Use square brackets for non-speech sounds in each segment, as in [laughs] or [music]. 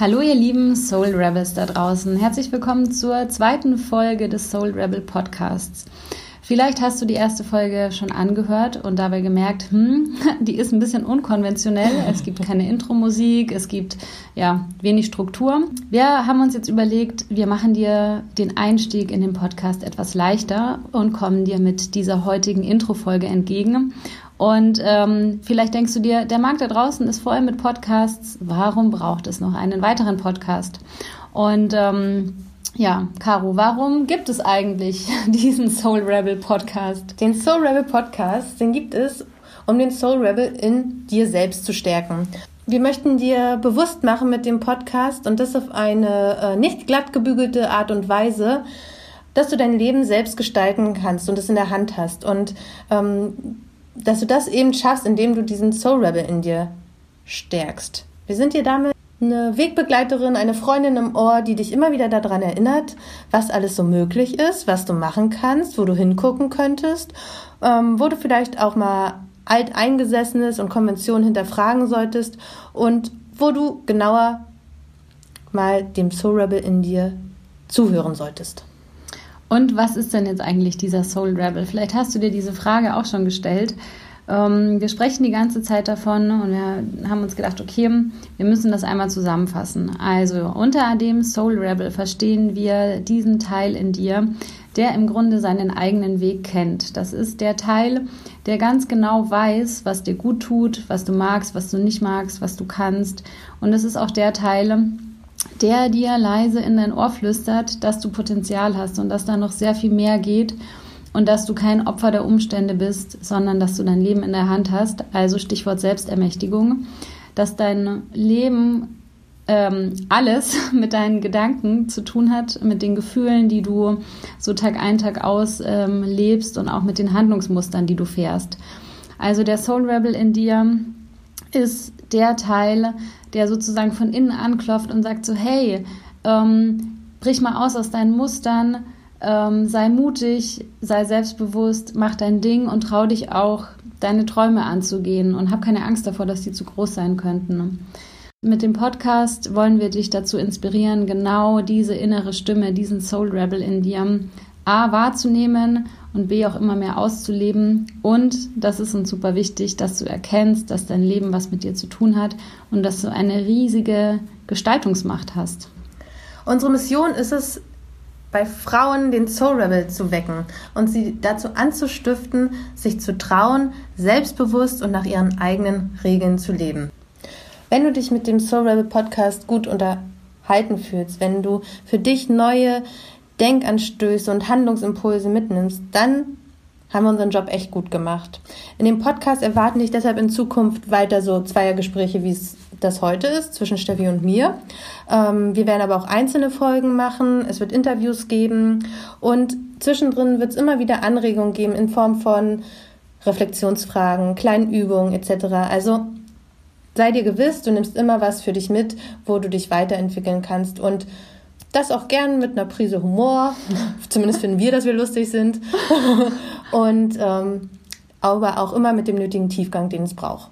Hallo ihr lieben Soul Rebels da draußen. Herzlich willkommen zur zweiten Folge des Soul Rebel Podcasts. Vielleicht hast du die erste Folge schon angehört und dabei gemerkt, hm, [laughs] die ist ein bisschen unkonventionell. Es gibt keine Intro-Musik, es gibt ja wenig Struktur. Wir haben uns jetzt überlegt, wir machen dir den Einstieg in den Podcast etwas leichter und kommen dir mit dieser heutigen Intro-Folge entgegen und ähm, vielleicht denkst du dir, der Markt da draußen ist voll mit Podcasts. Warum braucht es noch einen weiteren Podcast? Und ähm, ja, Caro, warum gibt es eigentlich [laughs] diesen Soul Rebel Podcast? Den Soul Rebel Podcast, den gibt es, um den Soul Rebel in dir selbst zu stärken. Wir möchten dir bewusst machen mit dem Podcast und das auf eine äh, nicht glatt gebügelte Art und Weise, dass du dein Leben selbst gestalten kannst und es in der Hand hast. Und ähm, dass du das eben schaffst, indem du diesen Soul Rebel in dir stärkst. Wir sind dir damit eine Wegbegleiterin, eine Freundin im Ohr, die dich immer wieder daran erinnert, was alles so möglich ist, was du machen kannst, wo du hingucken könntest, ähm, wo du vielleicht auch mal alteingesessenes und Konventionen hinterfragen solltest und wo du genauer mal dem Soul Rebel in dir zuhören solltest. Und was ist denn jetzt eigentlich dieser Soul Rebel? Vielleicht hast du dir diese Frage auch schon gestellt. Ähm, wir sprechen die ganze Zeit davon und wir haben uns gedacht, okay, wir müssen das einmal zusammenfassen. Also unter dem Soul Rebel verstehen wir diesen Teil in dir, der im Grunde seinen eigenen Weg kennt. Das ist der Teil, der ganz genau weiß, was dir gut tut, was du magst, was du nicht magst, was du kannst. Und es ist auch der Teil, der dir leise in dein Ohr flüstert, dass du Potenzial hast und dass da noch sehr viel mehr geht und dass du kein Opfer der Umstände bist, sondern dass du dein Leben in der Hand hast. Also Stichwort Selbstermächtigung, dass dein Leben ähm, alles [laughs] mit deinen Gedanken zu tun hat, mit den Gefühlen, die du so Tag ein, Tag aus ähm, lebst und auch mit den Handlungsmustern, die du fährst. Also der Soul Rebel in dir ist der Teil, der sozusagen von innen anklopft und sagt so, hey, ähm, brich mal aus aus deinen Mustern, ähm, sei mutig, sei selbstbewusst, mach dein Ding und trau dich auch, deine Träume anzugehen und hab keine Angst davor, dass die zu groß sein könnten. Mit dem Podcast wollen wir dich dazu inspirieren, genau diese innere Stimme, diesen Soul Rebel in dir A wahrzunehmen und B auch immer mehr auszuleben. Und das ist uns super wichtig, dass du erkennst, dass dein Leben was mit dir zu tun hat und dass du eine riesige Gestaltungsmacht hast. Unsere Mission ist es, bei Frauen den Soul Rebel zu wecken und sie dazu anzustiften, sich zu trauen, selbstbewusst und nach ihren eigenen Regeln zu leben. Wenn du dich mit dem Soul Rebel Podcast gut unterhalten fühlst, wenn du für dich neue Denkanstöße und Handlungsimpulse mitnimmst, dann haben wir unseren Job echt gut gemacht. In dem Podcast erwarten dich deshalb in Zukunft weiter so Zweiergespräche, wie es das heute ist, zwischen Steffi und mir. Ähm, wir werden aber auch einzelne Folgen machen, es wird Interviews geben und zwischendrin wird es immer wieder Anregungen geben in Form von Reflexionsfragen, kleinen Übungen etc. Also sei dir gewiss, du nimmst immer was für dich mit, wo du dich weiterentwickeln kannst und das auch gern mit einer Prise Humor. Zumindest finden wir, dass wir lustig sind. Und ähm, aber auch immer mit dem nötigen Tiefgang, den es braucht.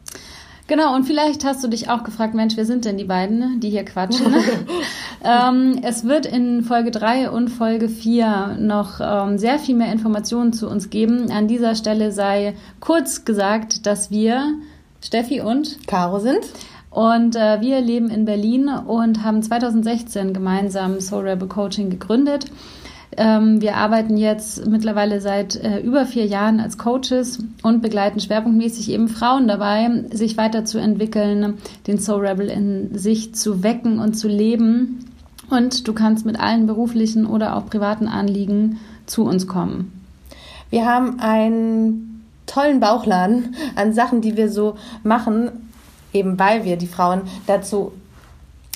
Genau, und vielleicht hast du dich auch gefragt, Mensch, wer sind denn die beiden, die hier quatschen? [laughs] ähm, es wird in Folge 3 und Folge 4 noch ähm, sehr viel mehr Informationen zu uns geben. An dieser Stelle sei kurz gesagt, dass wir Steffi und Caro sind. Und äh, wir leben in Berlin und haben 2016 gemeinsam Soul Rebel Coaching gegründet. Ähm, wir arbeiten jetzt mittlerweile seit äh, über vier Jahren als Coaches und begleiten schwerpunktmäßig eben Frauen dabei, sich weiterzuentwickeln, den Soul Rebel in sich zu wecken und zu leben. Und du kannst mit allen beruflichen oder auch privaten Anliegen zu uns kommen. Wir haben einen tollen Bauchladen an Sachen, die wir so machen eben weil wir die Frauen dazu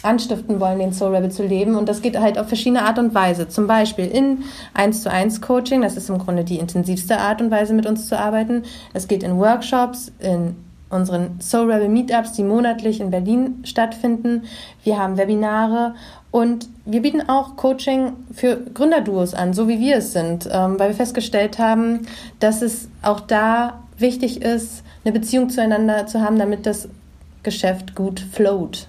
anstiften wollen, den Soul Rebel zu leben. Und das geht halt auf verschiedene Art und Weise. Zum Beispiel in 1 zu 1 Coaching, das ist im Grunde die intensivste Art und Weise, mit uns zu arbeiten. Es geht in Workshops, in unseren Soul Rebel Meetups, die monatlich in Berlin stattfinden. Wir haben Webinare und wir bieten auch Coaching für Gründerduos an, so wie wir es sind, ähm, weil wir festgestellt haben, dass es auch da wichtig ist, eine Beziehung zueinander zu haben, damit das Geschäft gut float.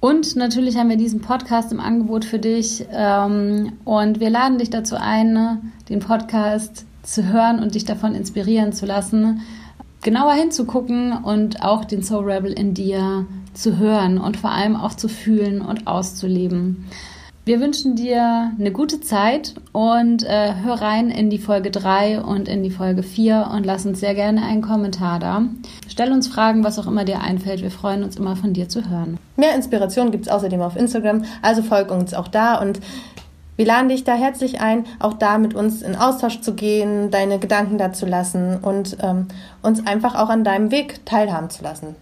Und natürlich haben wir diesen Podcast im Angebot für dich. Ähm, und wir laden dich dazu ein, den Podcast zu hören und dich davon inspirieren zu lassen, genauer hinzugucken und auch den Soul Rebel in dir zu hören und vor allem auch zu fühlen und auszuleben. Wir wünschen dir eine gute Zeit und äh, hör rein in die Folge 3 und in die Folge 4 und lass uns sehr gerne einen Kommentar da. Stell uns Fragen, was auch immer dir einfällt. Wir freuen uns immer von dir zu hören. Mehr Inspiration gibt es außerdem auf Instagram, also folg uns auch da und wir laden dich da herzlich ein, auch da mit uns in Austausch zu gehen, deine Gedanken dazu lassen und ähm, uns einfach auch an deinem Weg teilhaben zu lassen.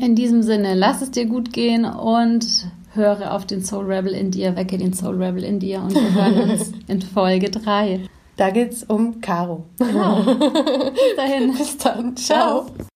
In diesem Sinne, lass es dir gut gehen und höre auf den Soul Rebel in dir, wecke den Soul Rebel in dir und wir hören uns [laughs] in Folge 3. Da geht's um Caro. Genau. Bis dahin. [laughs] Bis dann. Ciao. Ciao.